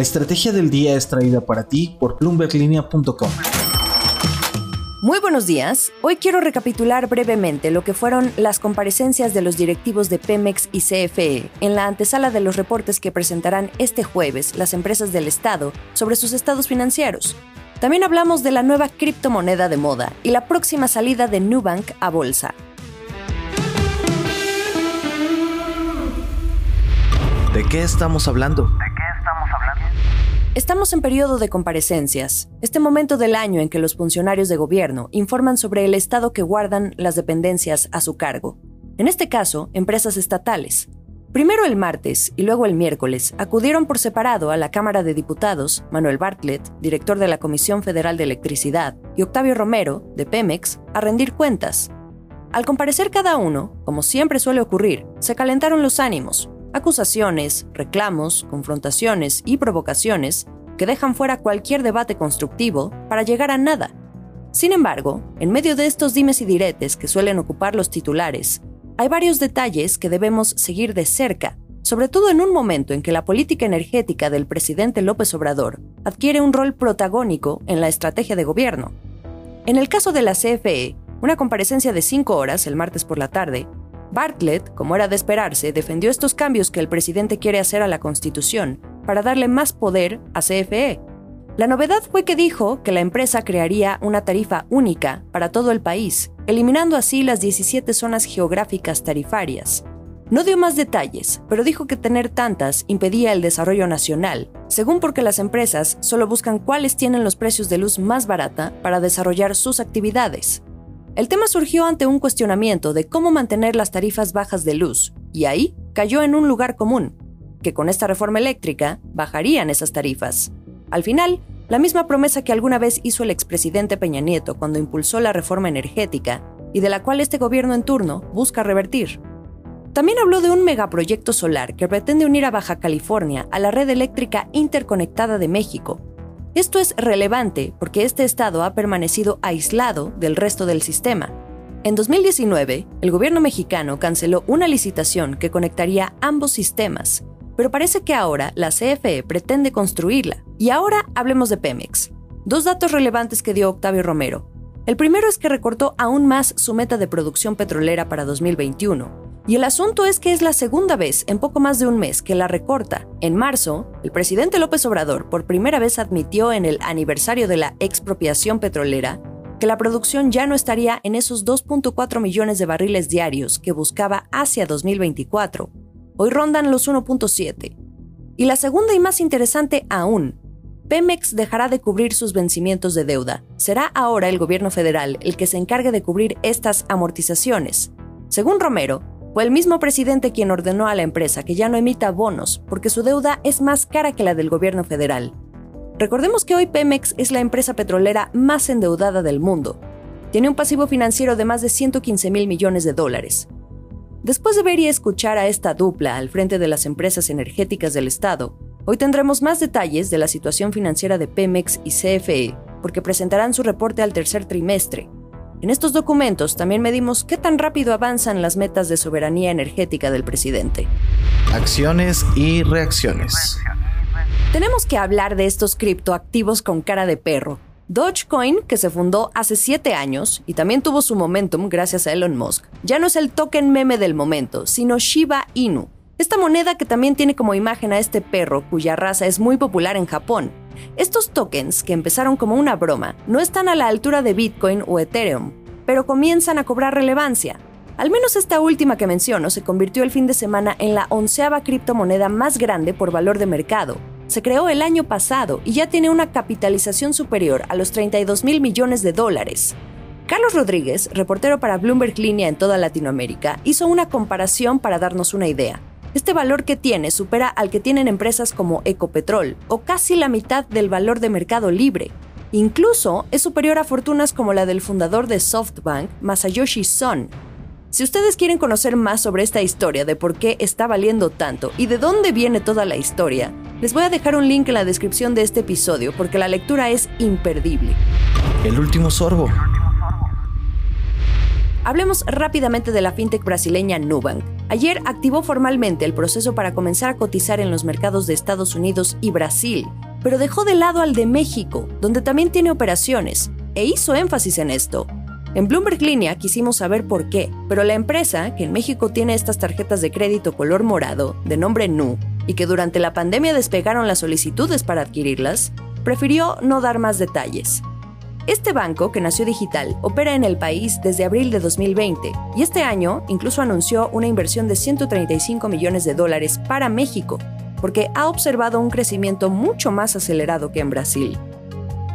La estrategia del día es traída para ti por bloomberglinea.com. Muy buenos días. Hoy quiero recapitular brevemente lo que fueron las comparecencias de los directivos de Pemex y CFE en la antesala de los reportes que presentarán este jueves las empresas del Estado sobre sus estados financieros. También hablamos de la nueva criptomoneda de moda y la próxima salida de Nubank a bolsa. ¿De qué estamos hablando? Estamos en periodo de comparecencias, este momento del año en que los funcionarios de gobierno informan sobre el estado que guardan las dependencias a su cargo. En este caso, empresas estatales. Primero el martes y luego el miércoles acudieron por separado a la Cámara de Diputados Manuel Bartlett, director de la Comisión Federal de Electricidad, y Octavio Romero, de Pemex, a rendir cuentas. Al comparecer cada uno, como siempre suele ocurrir, se calentaron los ánimos, acusaciones, reclamos, confrontaciones y provocaciones que dejan fuera cualquier debate constructivo para llegar a nada. Sin embargo, en medio de estos dimes y diretes que suelen ocupar los titulares, hay varios detalles que debemos seguir de cerca, sobre todo en un momento en que la política energética del presidente López Obrador adquiere un rol protagónico en la estrategia de gobierno. En el caso de la CFE, una comparecencia de cinco horas el martes por la tarde Bartlett, como era de esperarse, defendió estos cambios que el presidente quiere hacer a la Constitución para darle más poder a CFE. La novedad fue que dijo que la empresa crearía una tarifa única para todo el país, eliminando así las 17 zonas geográficas tarifarias. No dio más detalles, pero dijo que tener tantas impedía el desarrollo nacional, según porque las empresas solo buscan cuáles tienen los precios de luz más barata para desarrollar sus actividades. El tema surgió ante un cuestionamiento de cómo mantener las tarifas bajas de luz, y ahí cayó en un lugar común, que con esta reforma eléctrica bajarían esas tarifas. Al final, la misma promesa que alguna vez hizo el expresidente Peña Nieto cuando impulsó la reforma energética, y de la cual este gobierno en turno busca revertir. También habló de un megaproyecto solar que pretende unir a Baja California a la red eléctrica interconectada de México, esto es relevante porque este estado ha permanecido aislado del resto del sistema. En 2019, el gobierno mexicano canceló una licitación que conectaría ambos sistemas, pero parece que ahora la CFE pretende construirla. Y ahora hablemos de Pemex. Dos datos relevantes que dio Octavio Romero. El primero es que recortó aún más su meta de producción petrolera para 2021 y el asunto es que es la segunda vez en poco más de un mes que la recorta. En marzo, el presidente López Obrador por primera vez admitió en el aniversario de la expropiación petrolera que la producción ya no estaría en esos 2.4 millones de barriles diarios que buscaba hacia 2024. Hoy rondan los 1.7. Y la segunda y más interesante aún, Pemex dejará de cubrir sus vencimientos de deuda. Será ahora el gobierno federal el que se encargue de cubrir estas amortizaciones. Según Romero, fue el mismo presidente quien ordenó a la empresa que ya no emita bonos porque su deuda es más cara que la del gobierno federal. Recordemos que hoy Pemex es la empresa petrolera más endeudada del mundo. Tiene un pasivo financiero de más de 115 mil millones de dólares. Después de ver y escuchar a esta dupla al frente de las empresas energéticas del Estado, hoy tendremos más detalles de la situación financiera de Pemex y CFE, porque presentarán su reporte al tercer trimestre, en estos documentos también medimos qué tan rápido avanzan las metas de soberanía energética del presidente. Acciones y reacciones. Tenemos que hablar de estos criptoactivos con cara de perro. Dogecoin, que se fundó hace 7 años y también tuvo su momentum gracias a Elon Musk, ya no es el token meme del momento, sino Shiba Inu, esta moneda que también tiene como imagen a este perro cuya raza es muy popular en Japón. Estos tokens, que empezaron como una broma, no están a la altura de Bitcoin o Ethereum, pero comienzan a cobrar relevancia. Al menos esta última que menciono se convirtió el fin de semana en la onceava criptomoneda más grande por valor de mercado. Se creó el año pasado y ya tiene una capitalización superior a los 32 mil millones de dólares. Carlos Rodríguez, reportero para Bloomberg Línea en toda Latinoamérica, hizo una comparación para darnos una idea. Este valor que tiene supera al que tienen empresas como Ecopetrol, o casi la mitad del valor de mercado libre. Incluso es superior a fortunas como la del fundador de SoftBank, Masayoshi Son. Si ustedes quieren conocer más sobre esta historia de por qué está valiendo tanto y de dónde viene toda la historia, les voy a dejar un link en la descripción de este episodio porque la lectura es imperdible. El último sorbo. Hablemos rápidamente de la fintech brasileña Nubank ayer activó formalmente el proceso para comenzar a cotizar en los mercados de Estados Unidos y Brasil, pero dejó de lado al de México, donde también tiene operaciones, e hizo énfasis en esto. En Bloomberg Línea quisimos saber por qué, pero la empresa, que en México tiene estas tarjetas de crédito color morado, de nombre NU, y que durante la pandemia despegaron las solicitudes para adquirirlas, prefirió no dar más detalles. Este banco, que nació digital, opera en el país desde abril de 2020 y este año incluso anunció una inversión de 135 millones de dólares para México, porque ha observado un crecimiento mucho más acelerado que en Brasil.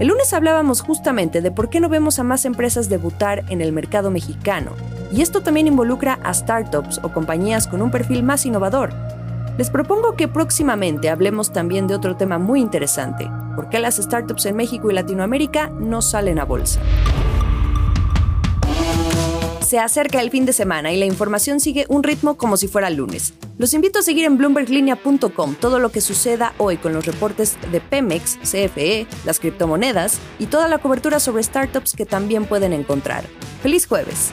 El lunes hablábamos justamente de por qué no vemos a más empresas debutar en el mercado mexicano, y esto también involucra a startups o compañías con un perfil más innovador. Les propongo que próximamente hablemos también de otro tema muy interesante, por qué las startups en México y Latinoamérica no salen a bolsa. Se acerca el fin de semana y la información sigue un ritmo como si fuera lunes. Los invito a seguir en bloomberglinea.com todo lo que suceda hoy con los reportes de Pemex, CFE, las criptomonedas y toda la cobertura sobre startups que también pueden encontrar. ¡Feliz jueves!